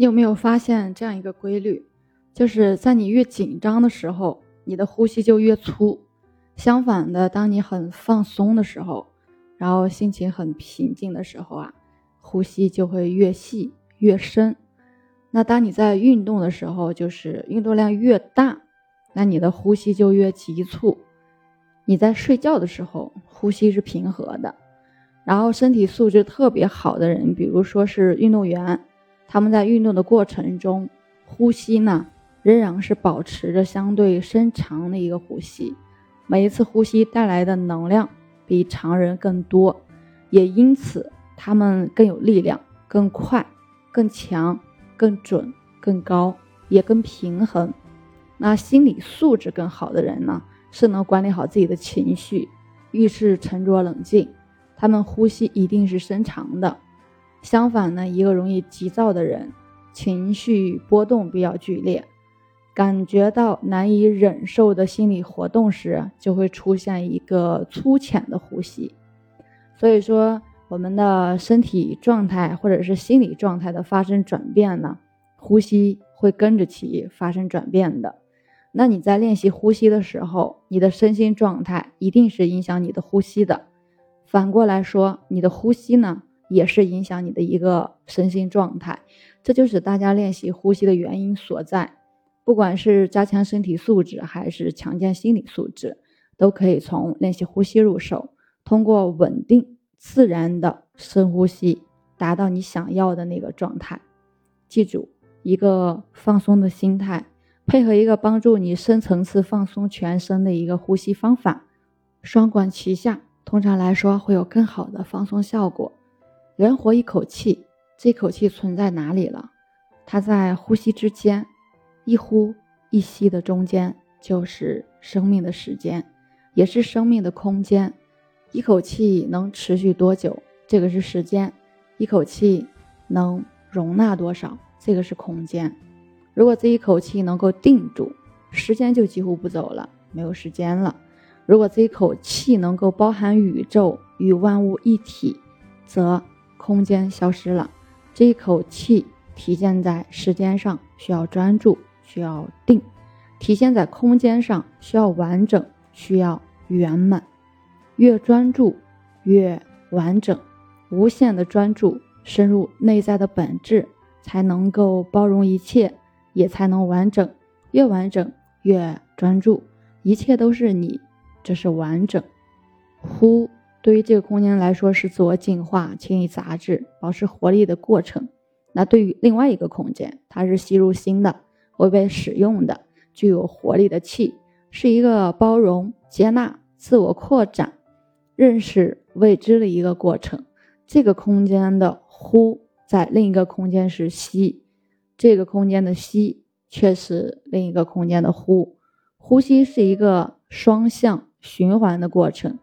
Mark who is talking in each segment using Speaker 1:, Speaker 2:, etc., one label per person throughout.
Speaker 1: 你有没有发现这样一个规律？就是在你越紧张的时候，你的呼吸就越粗；相反的，当你很放松的时候，然后心情很平静的时候啊，呼吸就会越细越深。那当你在运动的时候，就是运动量越大，那你的呼吸就越急促。你在睡觉的时候，呼吸是平和的。然后身体素质特别好的人，比如说是运动员。他们在运动的过程中，呼吸呢仍然是保持着相对深长的一个呼吸，每一次呼吸带来的能量比常人更多，也因此他们更有力量、更快、更强、更准、更高，也更平衡。那心理素质更好的人呢，是能管理好自己的情绪，遇事沉着冷静，他们呼吸一定是深长的。相反呢，一个容易急躁的人，情绪波动比较剧烈，感觉到难以忍受的心理活动时，就会出现一个粗浅的呼吸。所以说，我们的身体状态或者是心理状态的发生转变呢，呼吸会跟着其发生转变的。那你在练习呼吸的时候，你的身心状态一定是影响你的呼吸的。反过来说，你的呼吸呢？也是影响你的一个身心状态，这就是大家练习呼吸的原因所在。不管是加强身体素质，还是强健心理素质，都可以从练习呼吸入手，通过稳定自然的深呼吸，达到你想要的那个状态。记住，一个放松的心态，配合一个帮助你深层次放松全身的一个呼吸方法，双管齐下，通常来说会有更好的放松效果。人活一口气，这口气存在哪里了？它在呼吸之间，一呼一吸的中间就是生命的时间，也是生命的空间。一口气能持续多久？这个是时间。一口气能容纳多少？这个是空间。如果这一口气能够定住，时间就几乎不走了，没有时间了。如果这一口气能够包含宇宙与万物一体，则。空间消失了，这一口气体现在时间上需要专注，需要定；体现在空间上需要完整，需要圆满。越专注越完整，无限的专注深入内在的本质，才能够包容一切，也才能完整。越完整越专注，一切都是你，这是完整。呼。对于这个空间来说，是自我净化、清理杂质、保持活力的过程。那对于另外一个空间，它是吸入新的、会被使用的、具有活力的气，是一个包容、接纳、自我扩展、认识未知的一个过程。这个空间的呼，在另一个空间是吸，这个空间的吸却是另一个空间的呼。呼吸是一个双向循环的过程。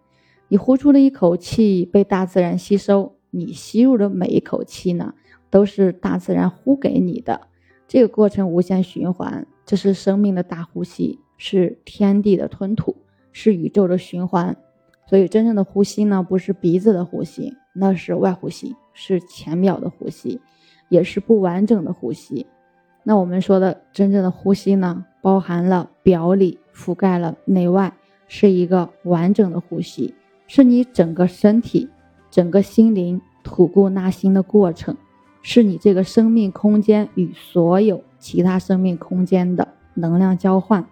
Speaker 1: 你呼出的一口气被大自然吸收，你吸入的每一口气呢，都是大自然呼给你的。这个过程无限循环，这是生命的大呼吸，是天地的吞吐，是宇宙的循环。所以，真正的呼吸呢，不是鼻子的呼吸，那是外呼吸，是浅表的呼吸，也是不完整的呼吸。那我们说的真正的呼吸呢，包含了表里，覆盖了内外，是一个完整的呼吸。是你整个身体、整个心灵吐故纳新的过程，是你这个生命空间与所有其他生命空间的能量交换。